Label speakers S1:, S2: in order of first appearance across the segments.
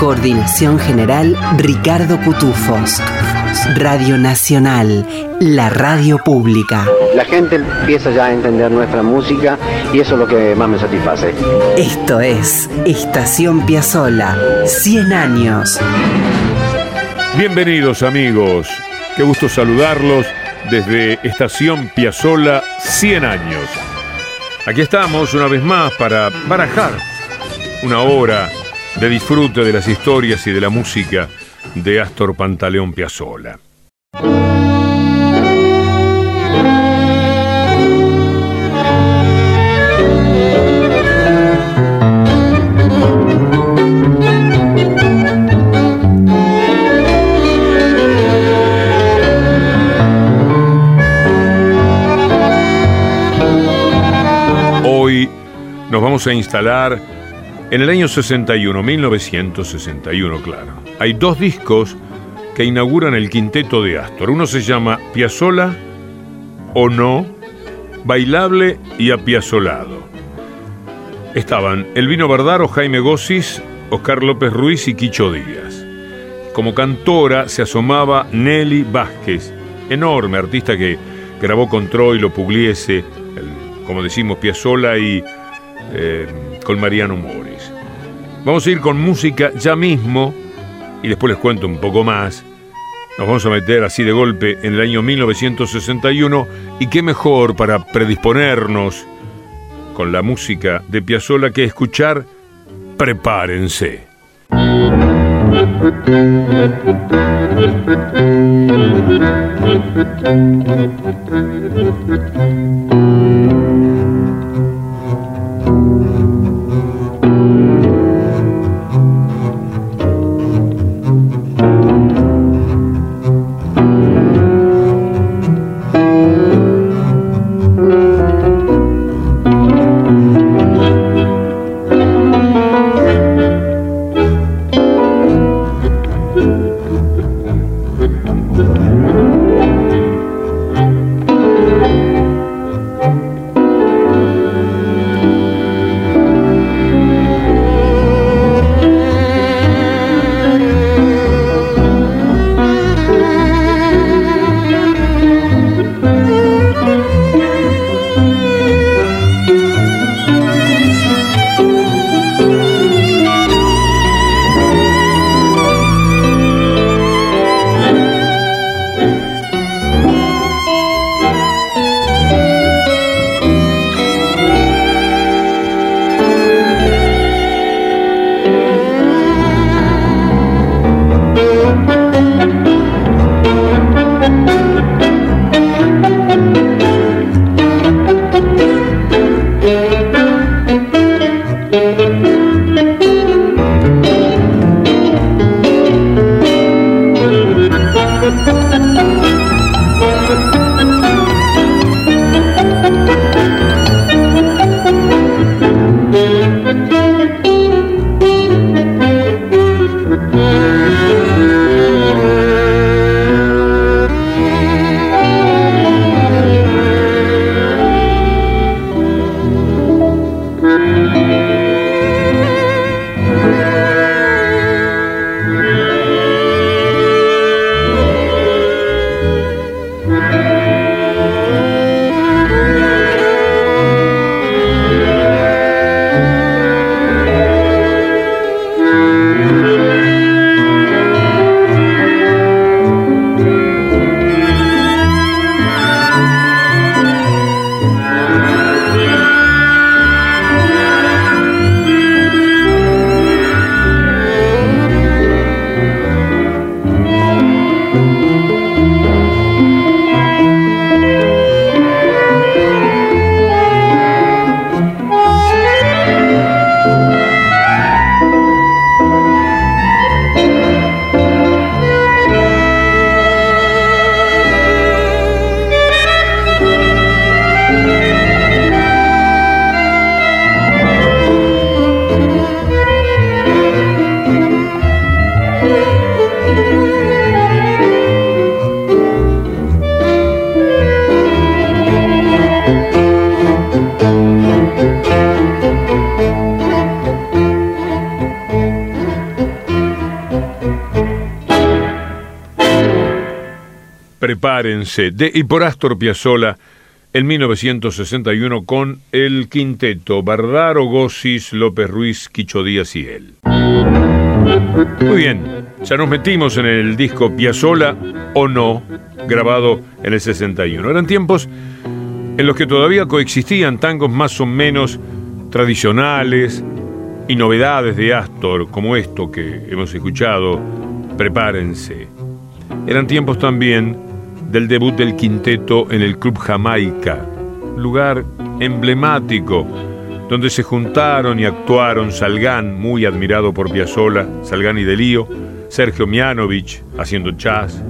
S1: Coordinación general Ricardo Cutufos. Radio Nacional, la radio pública.
S2: La gente empieza ya a entender nuestra música y eso es lo que más me satisface.
S1: Esto es Estación Piazzola, 100 años.
S3: Bienvenidos amigos, qué gusto saludarlos desde Estación Piazzola 100 años. Aquí estamos una vez más para barajar una hora de disfrute de las historias y de la música de Astor Pantaleón Piazzolla. Hoy nos vamos a instalar en el año 61, 1961, claro, hay dos discos que inauguran el quinteto de Astor. Uno se llama Piazzola o no, Bailable y Apiazolado. Estaban Elvino Bardaro, Jaime Gossis, Oscar López Ruiz y Quicho Díaz. Como cantora se asomaba Nelly Vázquez, enorme artista que grabó con Troilo, Pugliese, como decimos, Piazzola y eh, con Mariano Mores. Vamos a ir con música ya mismo y después les cuento un poco más. Nos vamos a meter así de golpe en el año 1961 y qué mejor para predisponernos con la música de Piazzolla que escuchar Prepárense. Prepárense, de y por Astor Piazzolla en 1961 con el quinteto Bardaro, Gossis, López Ruiz, Quicho Díaz y él. Muy bien, ya nos metimos en el disco Piazzolla o no, grabado en el 61. Eran tiempos en los que todavía coexistían tangos más o menos tradicionales y novedades de Astor, como esto que hemos escuchado, Prepárense. Eran tiempos también del debut del quinteto en el Club Jamaica, lugar emblemático donde se juntaron y actuaron Salgán, muy admirado por Piazzolla, Salgán y Delío, Sergio Mianovich haciendo jazz.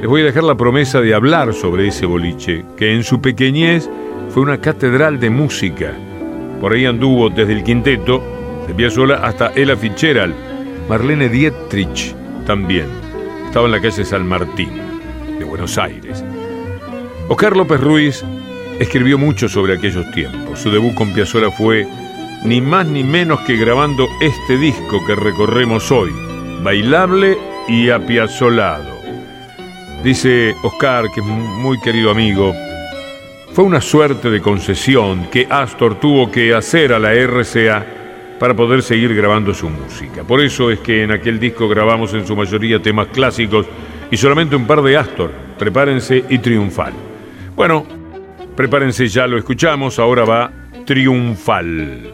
S3: Les voy a dejar la promesa de hablar sobre ese boliche, que en su pequeñez fue una catedral de música. Por ahí anduvo desde el quinteto de Piazzolla hasta Ella Fitzgerald, Marlene Dietrich también. Estaba en la calle San Martín, Buenos Aires. Oscar López Ruiz escribió mucho sobre aquellos tiempos. Su debut con Piazzolla fue ni más ni menos que grabando este disco que recorremos hoy, bailable y apiazolado. Dice Oscar, que es muy querido amigo, fue una suerte de concesión que Astor tuvo que hacer a la RCA para poder seguir grabando su música. Por eso es que en aquel disco grabamos en su mayoría temas clásicos y solamente un par de Astor, Prepárense y Triunfal. Bueno, prepárense ya, lo escuchamos, ahora va Triunfal.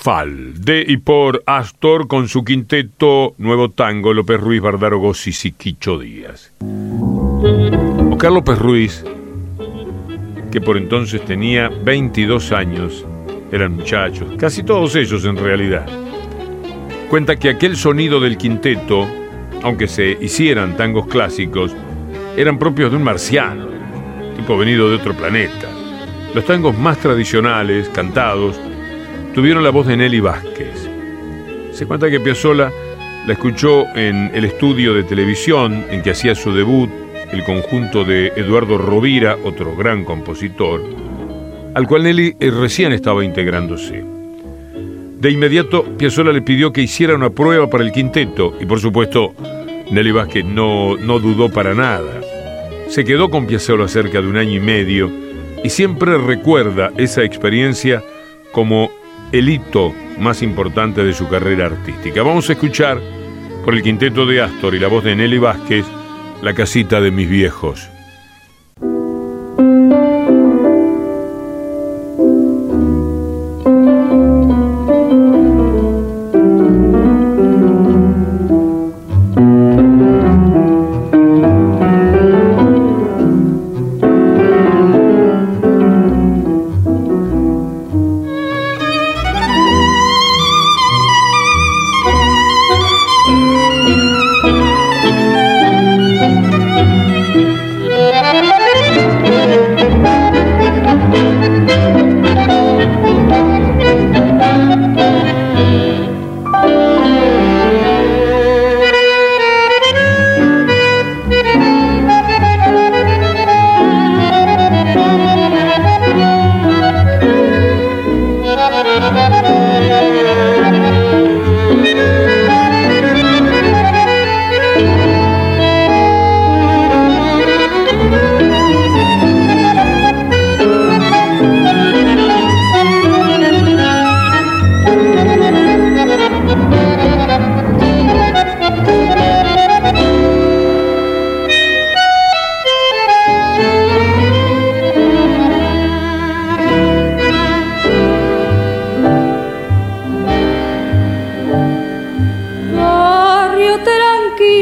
S3: Triunfal de y por Astor con su quinteto Nuevo Tango López Ruiz, Bardaro Gossis y Quicho Díaz. Oscar López Ruiz, que por entonces tenía 22 años, eran muchachos, casi todos ellos en realidad, cuenta que aquel sonido del quinteto, aunque se hicieran tangos clásicos, eran propios de un marciano, tipo venido de otro planeta. Los tangos más tradicionales, cantados, tuvieron la voz de Nelly Vázquez. Se cuenta que Piazzolla la escuchó en el estudio de televisión en que hacía su debut el conjunto de Eduardo Rovira, otro gran compositor, al cual Nelly eh, recién estaba integrándose. De inmediato, Piazzolla le pidió que hiciera una prueba para el quinteto y por supuesto Nelly Vázquez no, no dudó para nada. Se quedó con Piazzolla cerca de un año y medio y siempre recuerda esa experiencia como el hito más importante de su carrera artística. Vamos a escuchar por el quinteto de Astor y la voz de Nelly Vázquez, La casita de mis viejos.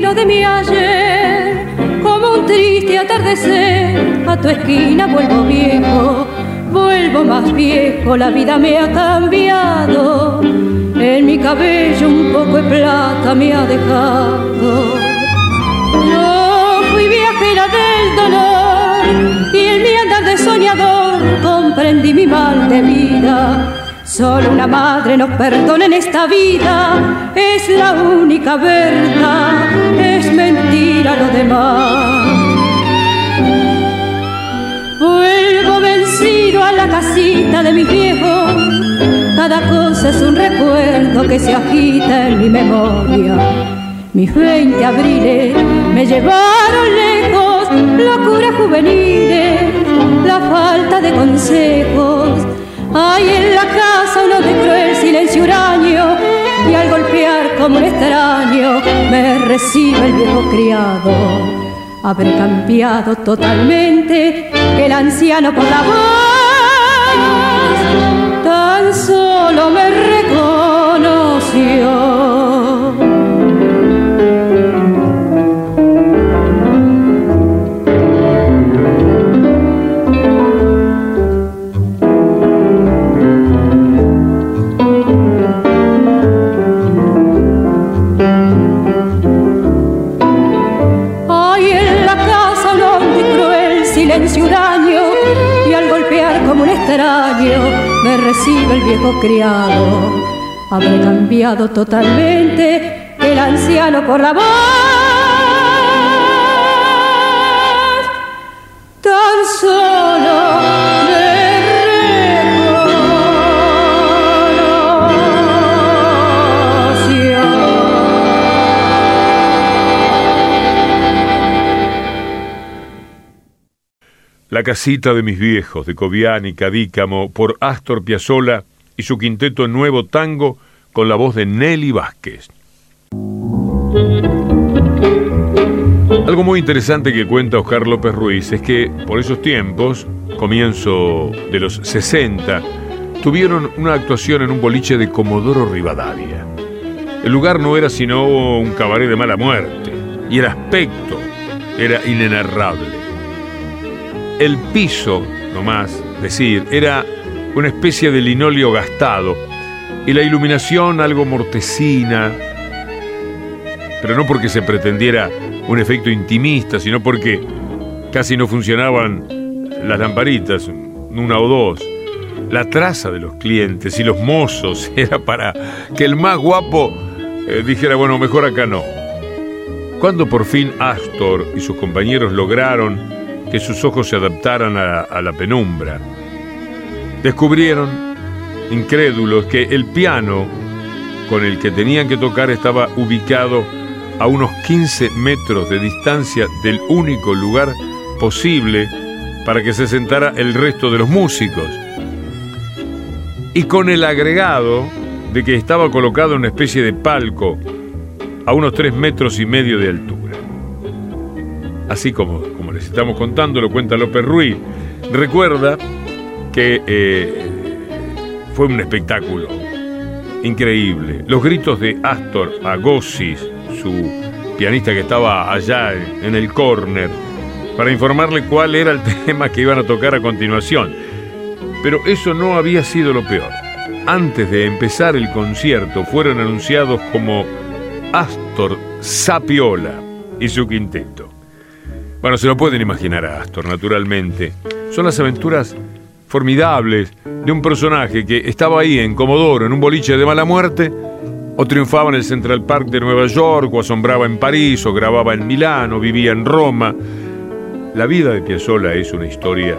S4: de mi ayer, como un triste atardecer, a tu esquina vuelvo viejo, vuelvo más viejo, la vida me ha cambiado, en mi cabello un poco de plata me ha dejado. Yo fui viajera del dolor y en mi andar de soñador comprendí mi mal de vida. Solo una madre nos perdona en esta vida, es la única verdad es mentira lo demás. Vuelvo vencido a la casita de mis viejos, cada cosa es un recuerdo que se agita en mi memoria. Mis 20 abriles me llevaron lejos, locuras juveniles, la falta de consejos. Hay en la casa uno de cruel silencio huraño y al golpear habré cambiado totalmente el anciano por la voz tan solo me reconoció. Recibe el viejo criado. Habré cambiado totalmente el anciano por la voz. Tan solo
S3: La casita de mis viejos, de Coviani, Cadícamo, por Astor Piazzolla y su quinteto Nuevo Tango con la voz de Nelly Vázquez. Algo muy interesante que cuenta Oscar López Ruiz es que por esos tiempos, comienzo de los 60, tuvieron una actuación en un boliche de Comodoro Rivadavia. El lugar no era sino un cabaret de mala muerte, y el aspecto era inenarrable. El piso, nomás decir, era una especie de linóleo gastado, y la iluminación algo mortecina, pero no porque se pretendiera un efecto intimista, sino porque casi no funcionaban las lamparitas, una o dos. La traza de los clientes y los mozos era para que el más guapo eh, dijera, bueno, mejor acá no. Cuando por fin Astor y sus compañeros lograron que sus ojos se adaptaran a, la penumbra, descubrieron, incrédulos, que el piano con el que tenían que tocar estaba ubicado a unos 15 metros de distancia del único lugar posible para que se sentara el resto de los músicos. Y con el agregado de que estaba colocado en una especie de palco a unos 3 metros y medio de altura. Así como, estamos contando, lo cuenta López Ruiz. Recuerda que eh, fue un espectáculo increíble. Los gritos de Astor a Gossis, su pianista que estaba allá en el corner, para informarle cuál era el tema que iban a tocar a continuación. Pero eso no había sido lo peor. Antes de empezar el concierto fueron anunciados como Astor Sapiola y su quinteto. Bueno, se lo pueden imaginar a Astor, naturalmente. Son las aventuras formidables de un personaje que estaba ahí en Comodoro, en un boliche de mala muerte, o triunfaba en el Central Park de Nueva York, o asombraba en París, o grababa en Milán, o vivía en Roma, la vida de Piazzolla es una historia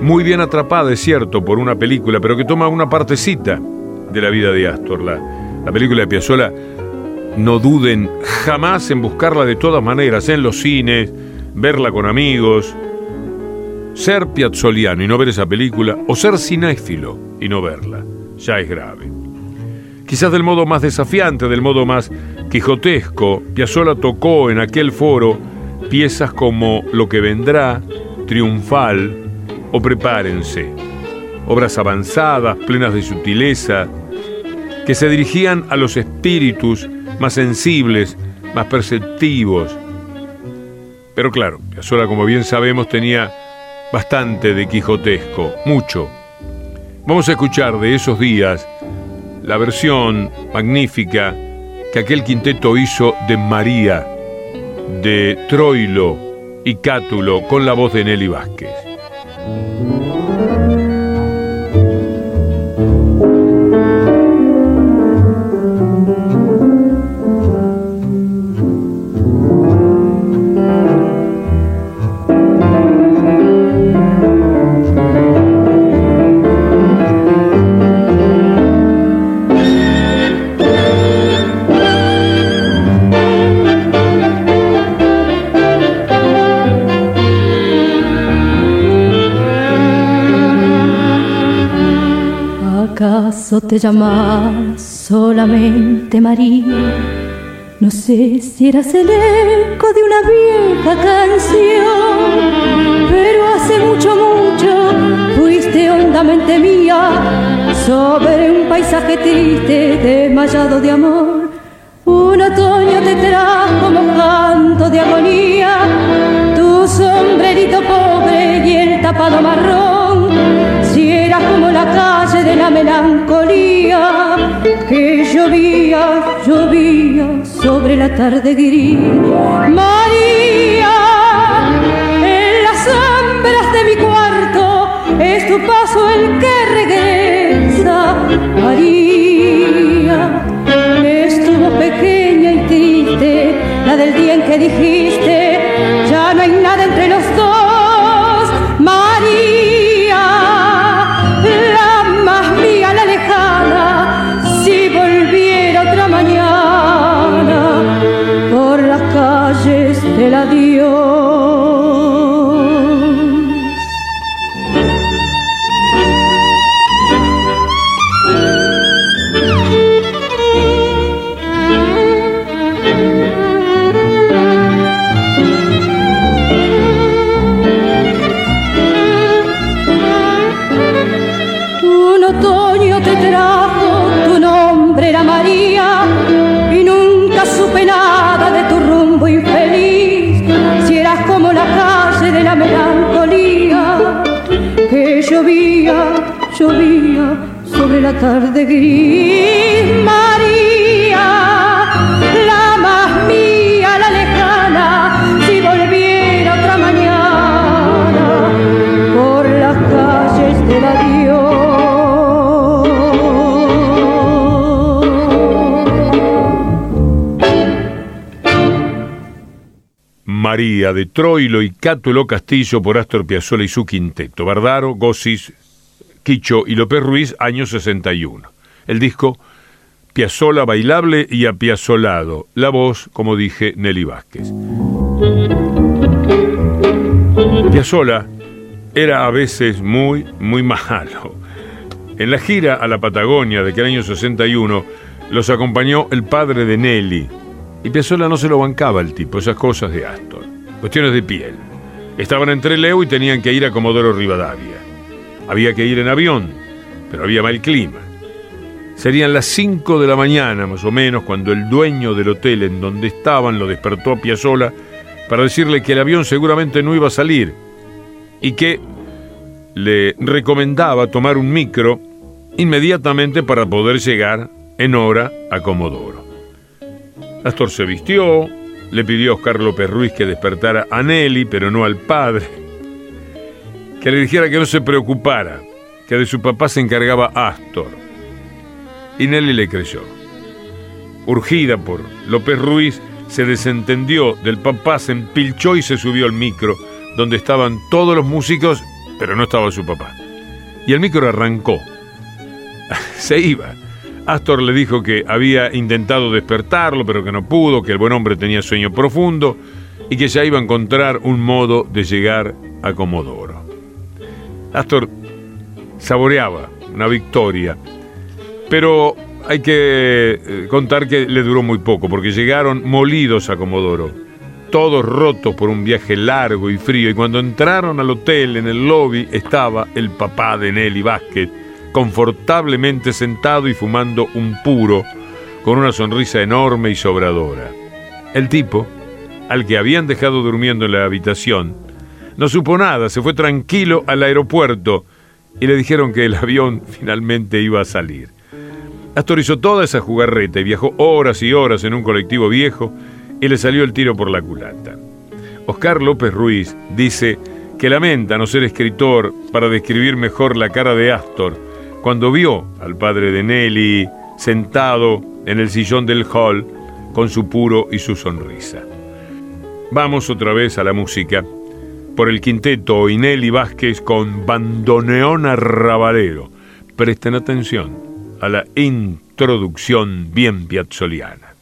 S3: muy bien atrapada, es cierto, por una película, pero que toma una partecita de la vida de Astor. La, la película de Piazzolla, no duden jamás en buscarla de todas maneras, en los cines, verla con amigos. Ser piazzoliano y no ver esa película, o ser cinéfilo y no verla, ya es grave. Quizás del modo más desafiante, del modo más quijotesco, Piazzolla tocó en aquel foro piezas como Lo que vendrá, Triunfal o Prepárense, obras avanzadas, plenas de sutileza, que se dirigían a los espíritus más sensibles, más perceptivos. Pero claro, Piazzolla, como bien sabemos, tenía bastante de quijotesco, mucho. Vamos a escuchar de esos días la versión magnífica que aquel quinteto hizo de María de Troilo y Cátulo con la voz de Nelly Vázquez.
S4: Te llamas solamente María. No sé si eras el eco de una vieja canción, pero hace mucho, mucho fuiste hondamente mía sobre un paisaje triste desmayado de amor. Un otoño te trajo canto de agonía, tu sombrerito pobre y el tapado marrón, la tarde gris. María, en las sombras de mi cuarto es tu paso el que regresa. María,
S3: Troilo y Cátulo Castillo por Astor Piazzolla y su quinteto. Bardaro, Gossis, Quicho y López Ruiz, año 61. El disco Piazzola bailable y apiazolado. La voz, como dije, Nelly Vázquez. Piazzola era a veces muy, muy malo. En la gira a la Patagonia de aquel año 61 los acompañó el padre de Nelly. Y Piazzola no se lo bancaba el tipo, esas cosas de Astor. Cuestiones de piel. Estaban entre Leo y tenían que ir a Comodoro Rivadavia. Había que ir en avión, pero había mal clima. Serían las 5 de la mañana, más o menos, cuando el dueño del hotel en donde estaban lo despertó a Piazzola para decirle que el avión seguramente no iba a salir y que le recomendaba tomar un micro inmediatamente para poder llegar en hora a Comodoro. Astor se vistió, le pidió a Oscar López Ruiz que despertara a Nelly, pero no al padre que le dijera que no se preocupara, que de su papá se encargaba Astor. Y Nelly le creyó. Urgida por López Ruiz, se desentendió del papá, se empilchó y se subió al micro, donde estaban todos los músicos, pero no estaba su papá. Y el micro arrancó. se iba. Astor le dijo que había intentado despertarlo, pero que no pudo, que el buen hombre tenía sueño profundo y que ya iba a encontrar un modo de llegar a Comodoro. Astor saboreaba una victoria, pero hay que eh, contar que le duró muy poco, porque llegaron molidos a Comodoro, todos rotos por un viaje largo y frío, y cuando entraron al hotel en el lobby estaba el papá de Nelly Vázquez, confortablemente sentado y fumando un puro, con una sonrisa enorme y sobradora. El tipo, al que habían dejado durmiendo en la habitación, no supo nada, se fue tranquilo al aeropuerto y le dijeron que el avión finalmente iba a salir. Astor hizo toda esa jugarreta y viajó horas y horas en un colectivo viejo y le salió el tiro por la culata. Oscar López Ruiz dice que lamenta no ser escritor para describir mejor la cara de Astor cuando vio al padre de Nelly sentado en el sillón del hall con su puro y su sonrisa. Vamos otra vez a la música por el quinteto Ineli Vázquez con bandoneón arrabalero. Presten atención a la introducción bien piazzoliana.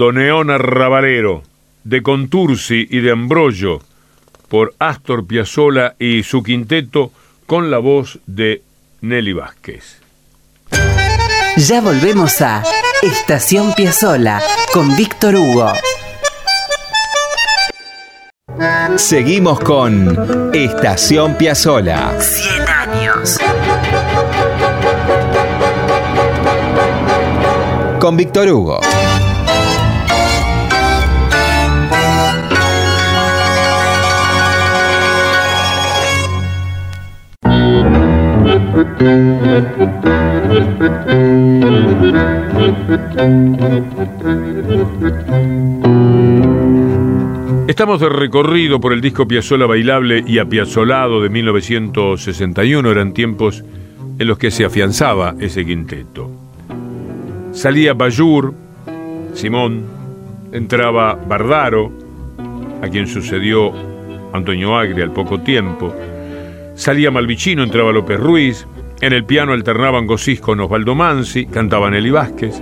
S3: Bandoneón Arrabalero, de Contursi y de Ambrogio, por Astor Piazzolla y su quinteto, con la voz de Nelly Vázquez.
S1: Ya volvemos a Estación Piazzola con Víctor Hugo.
S5: Seguimos con Estación Piazzola.
S1: 100 años.
S5: Con Víctor Hugo.
S3: Estamos de recorrido por el disco Piazzola Bailable y Apiazzolado de 1961. Eran tiempos en los que se afianzaba ese quinteto. Salía Bayur, Simón, entraba Bardaro, a quien sucedió Antonio Agri al poco tiempo. Salía Malvicino, entraba López Ruiz. En el piano alternaban Gosís con Osvaldo Mansi, cantaban Eli Vázquez.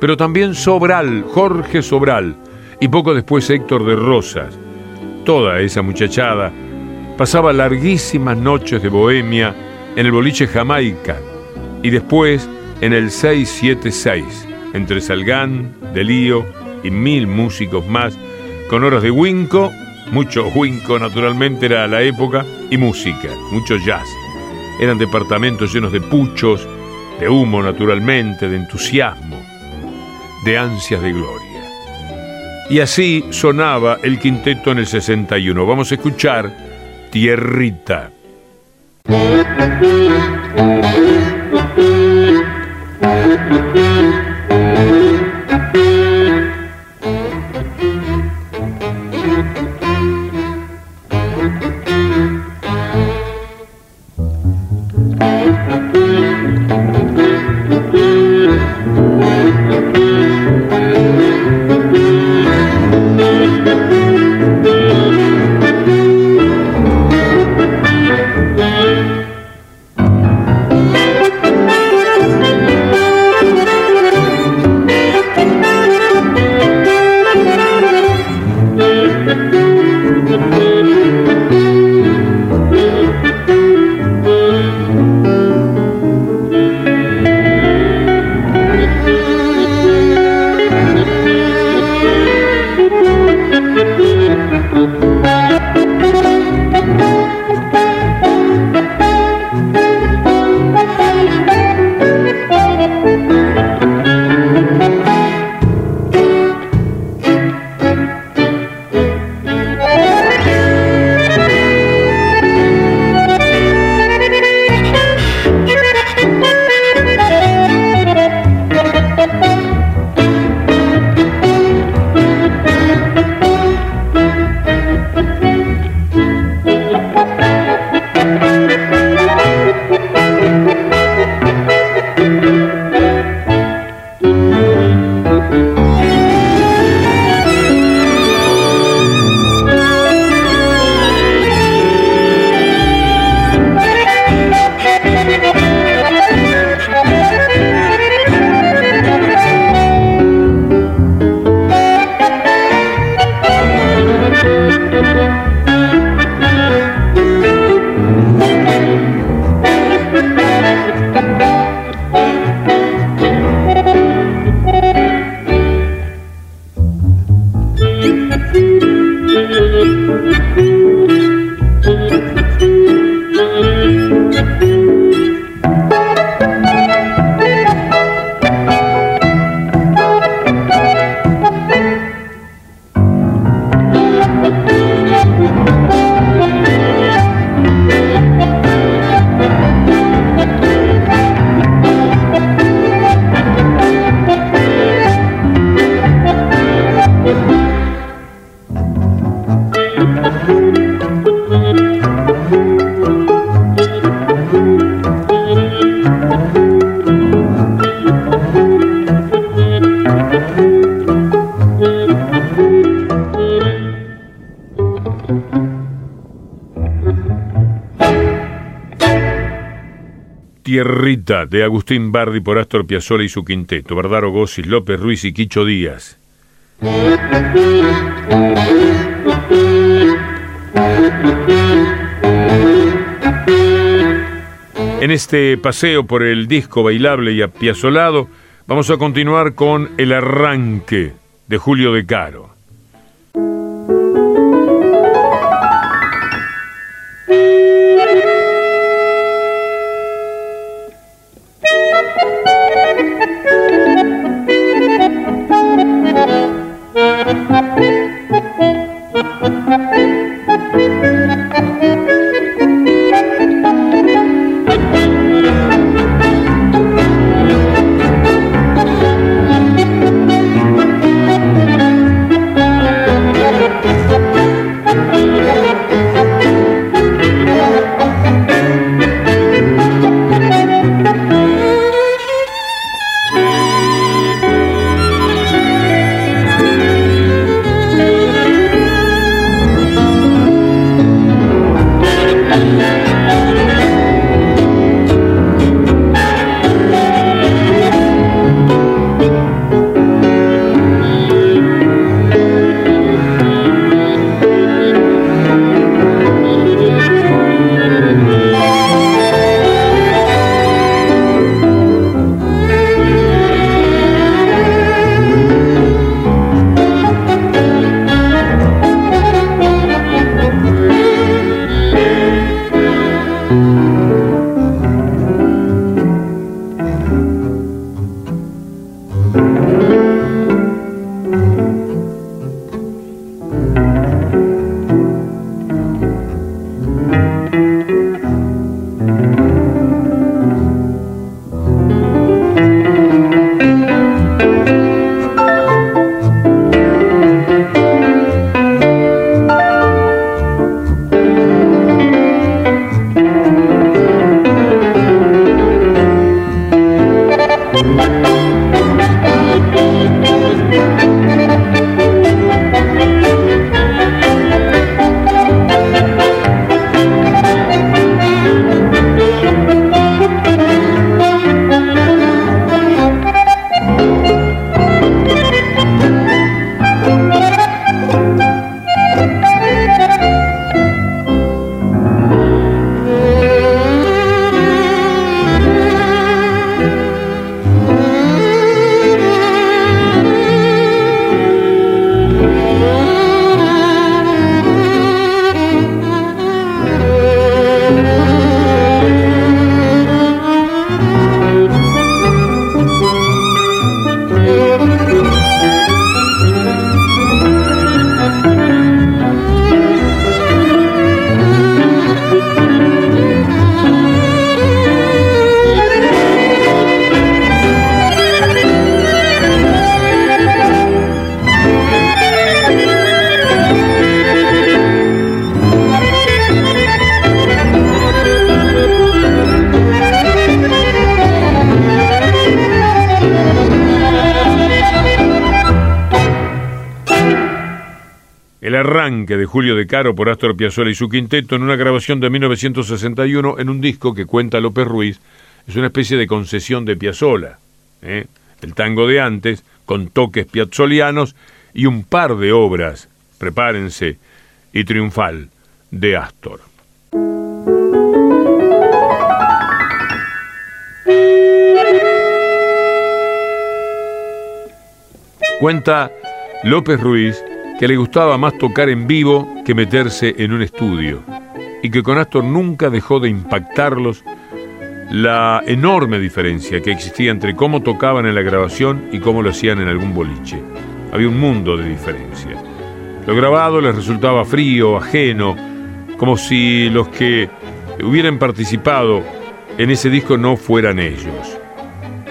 S3: Pero también Sobral, Jorge Sobral, y poco después Héctor de Rosas. Toda esa muchachada pasaba larguísimas noches de bohemia en el boliche Jamaica y después en el 676, entre Salgán, Delío y mil músicos más, con horas de winco, mucho winco naturalmente era la época, y música, mucho jazz. Eran departamentos llenos de puchos, de humo naturalmente, de entusiasmo, de ansias de gloria. Y así sonaba el quinteto en el 61. Vamos a escuchar Tierrita. Tierrita de Agustín Bardi por Astor Piazzolla y su quinteto, Bardaro Gossis, López Ruiz y Quicho Díaz. En este paseo por el disco bailable y apiazolado, vamos a continuar con El Arranque de Julio de Caro. Julio de Caro por Astor Piazzolla y su quinteto en una grabación de 1961 en un disco que cuenta López Ruiz. Es una especie de concesión de Piazzolla. ¿eh? El tango de antes, con toques piazzolianos y un par de obras, prepárense, y triunfal, de Astor. Cuenta López Ruiz que le gustaba más tocar en vivo que meterse en un estudio, y que con Astor nunca dejó de impactarlos la enorme diferencia que existía entre cómo tocaban en la grabación y cómo lo hacían en algún boliche. Había un mundo de diferencia. Lo grabado les resultaba frío, ajeno, como si los que hubieran participado en ese disco no fueran ellos.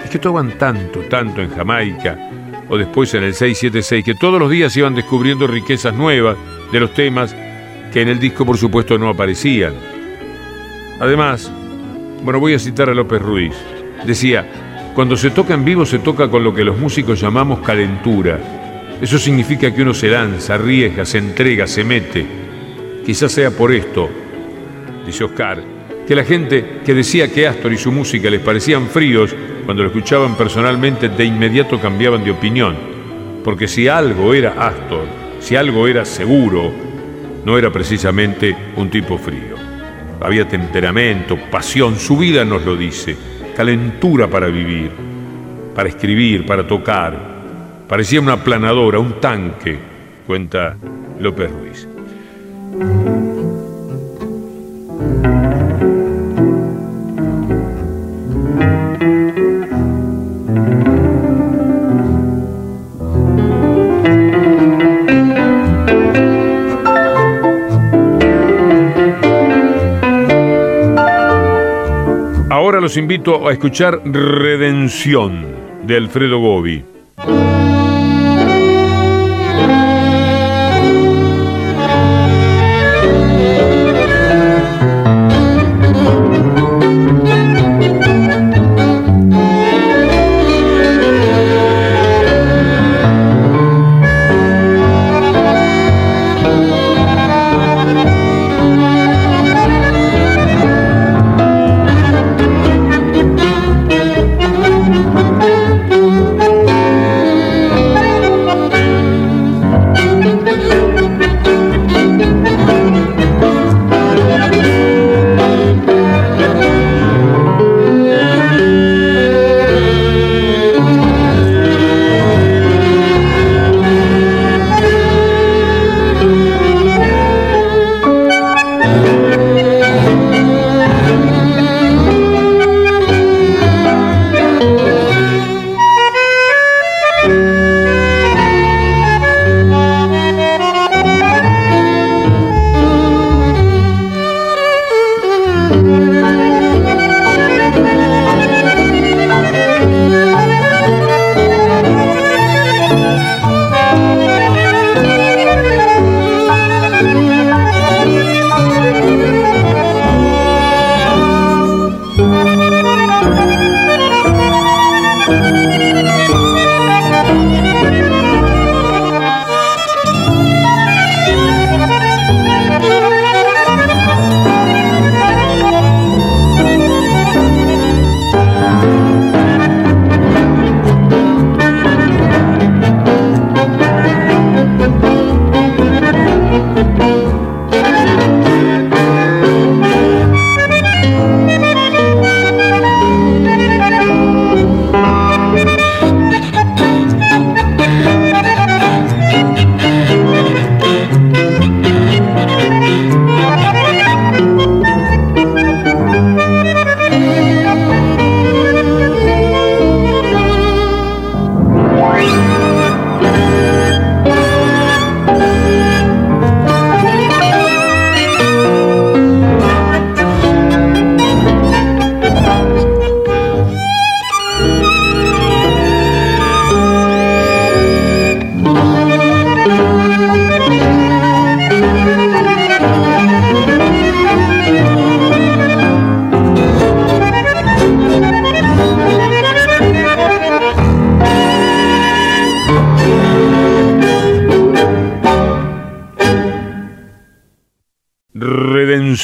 S3: Es que tocaban tanto, tanto en Jamaica, o después en el 676, que todos los días iban descubriendo riquezas nuevas de los temas que en el disco por supuesto no aparecían. Además, bueno, voy a citar a López Ruiz. Decía, cuando se toca en vivo se toca con lo que los músicos llamamos calentura. Eso significa que uno se lanza, arriesga, se entrega, se mete. Quizás sea por esto, dice Oscar, que la gente que decía que Astor y su música les parecían fríos, cuando lo escuchaban personalmente, de inmediato cambiaban de opinión. Porque si algo era Astor, si algo era seguro, no era precisamente un tipo frío. Había temperamento, pasión, su vida nos lo dice, calentura para vivir, para escribir, para tocar. Parecía una planadora, un tanque, cuenta López Ruiz. Invito a escuchar Redención de Alfredo Gobi.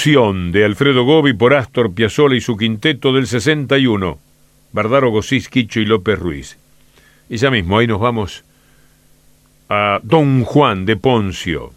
S3: De Alfredo Gobi por Astor Piazzolla y su quinteto del 61, Bardaro Gosís, Quicho y López Ruiz. Y ya mismo ahí nos vamos a Don Juan de Poncio.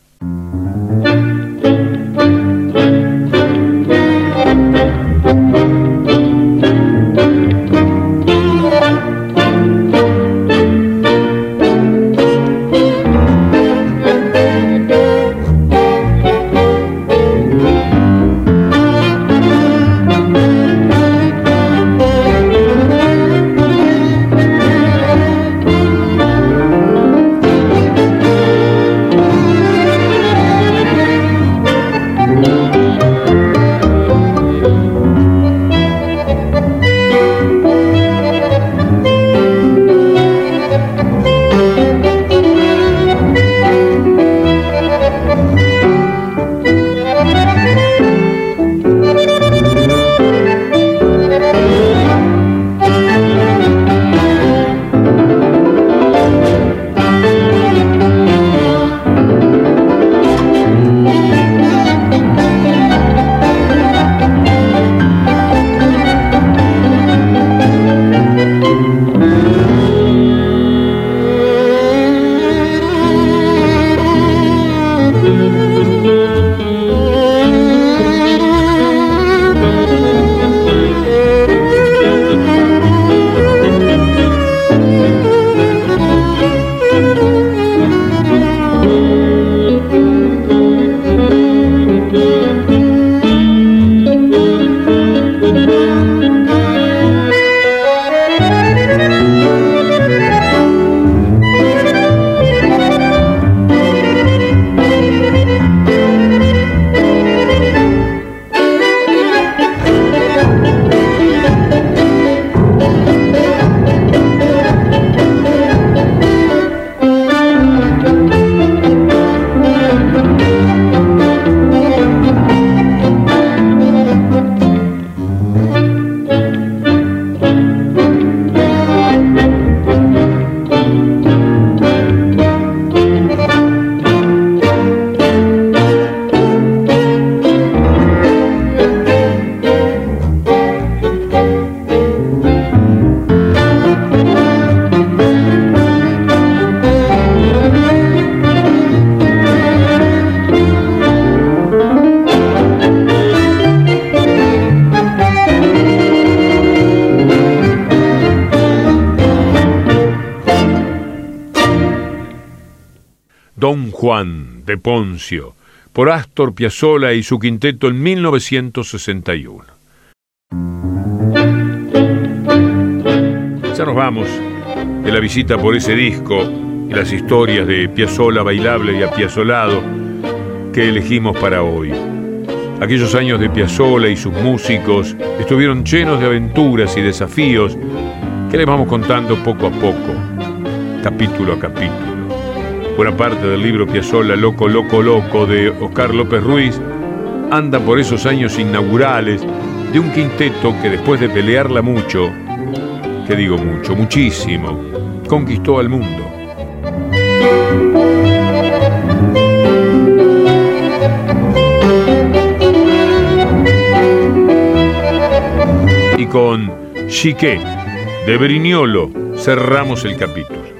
S3: Don Juan de Poncio, por Astor Piazzolla y su quinteto en 1961. Ya nos vamos de la visita por ese disco y las historias de Piazzolla bailable y apiazolado que elegimos para hoy. Aquellos años de Piazzolla y sus músicos estuvieron llenos de aventuras y desafíos que les vamos contando poco a poco, capítulo a capítulo. Buena parte del libro Piazzolla Loco, Loco, Loco de Oscar López Ruiz anda por esos años inaugurales de un quinteto que después de pelearla mucho, que digo mucho, muchísimo, conquistó al mundo. Y con Chiquet de Brignolo cerramos el capítulo.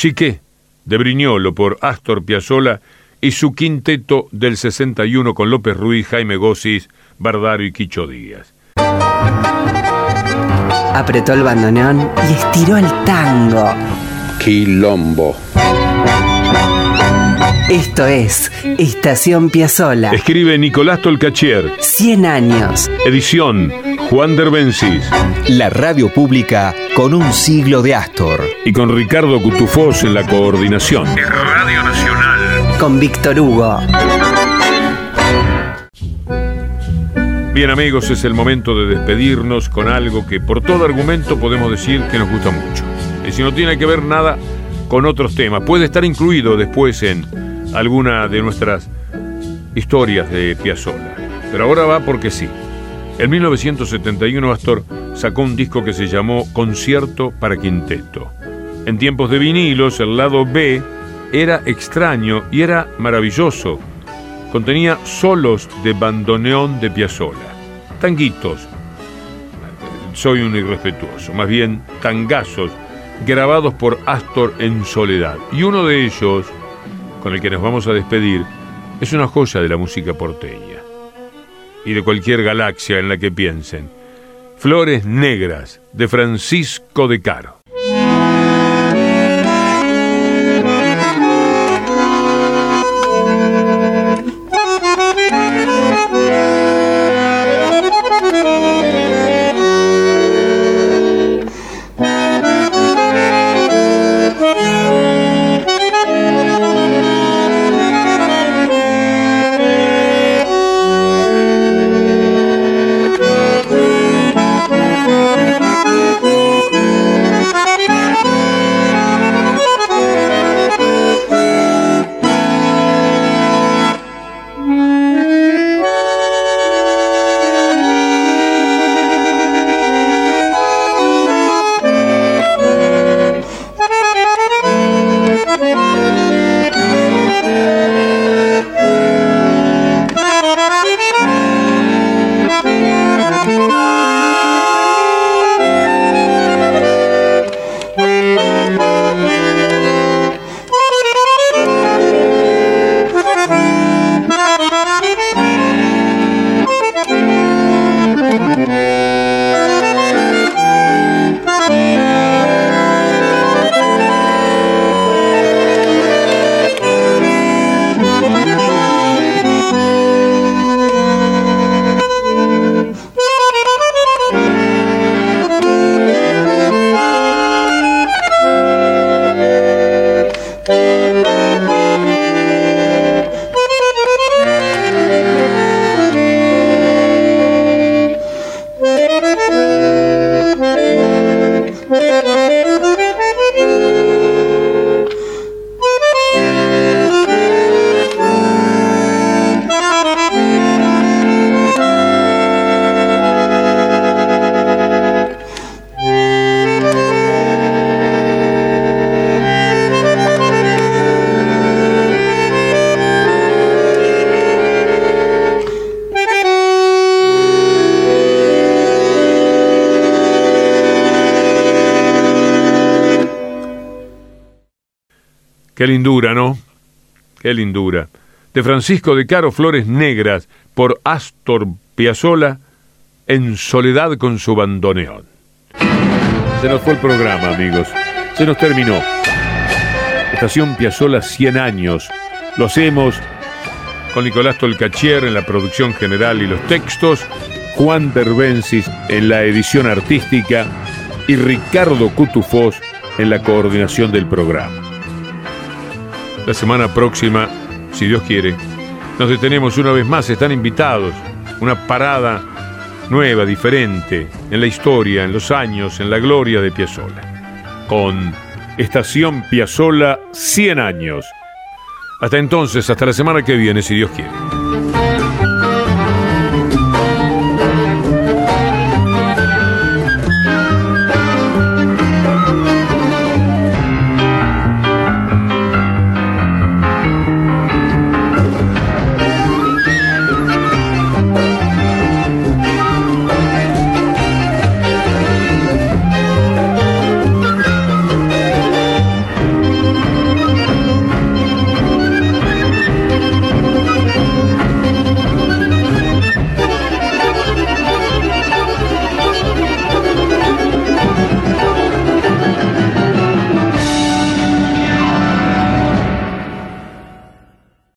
S3: Chiqué, de Briñolo por Astor Piazzolla y su quinteto del 61 con López Ruiz, Jaime Gossis, Bardario y Quicho Díaz.
S1: Apretó el bandoneón y estiró el tango.
S2: Quilombo.
S1: Esto es Estación Piazzola.
S3: Escribe Nicolás Tolcachier.
S1: 100 años.
S3: Edición Juan Derbencis.
S5: La radio pública con un siglo de Astor.
S3: Y con Ricardo Cutufós en la coordinación. Radio Nacional.
S1: Con Víctor Hugo.
S3: Bien amigos, es el momento de despedirnos con algo que por todo argumento podemos decir que nos gusta mucho. Y si no tiene que ver nada con otros temas, puede estar incluido después en alguna de nuestras historias de Piazzolla. Pero ahora va porque sí. En 1971 Astor sacó un disco que se llamó Concierto para Quinteto. En tiempos de vinilos, el lado B era extraño y era maravilloso. Contenía solos de bandoneón de Piazzolla, tanguitos, soy un irrespetuoso, más bien tangazos grabados por Astor en soledad. Y uno de ellos, con el que nos vamos a despedir, es una joya de la música porteña y de cualquier galaxia en la que piensen. Flores Negras de Francisco de Caro. Qué lindura, ¿no? Qué lindura. De Francisco de Caro Flores Negras por Astor Piazzolla en soledad con su bandoneón. Se nos fue el programa, amigos. Se nos terminó. Estación Piazzolla 100 años. Lo hacemos con Nicolás Tolcachier en la producción general y los textos, Juan Derbensis en la edición artística y Ricardo Cutufós en la coordinación del programa. La semana próxima, si Dios quiere, nos detenemos una vez más. Están invitados. Una parada nueva, diferente, en la historia, en los años, en la gloria de Piazzolla. Con Estación Piazzolla 100 años. Hasta entonces, hasta la semana que viene, si Dios quiere.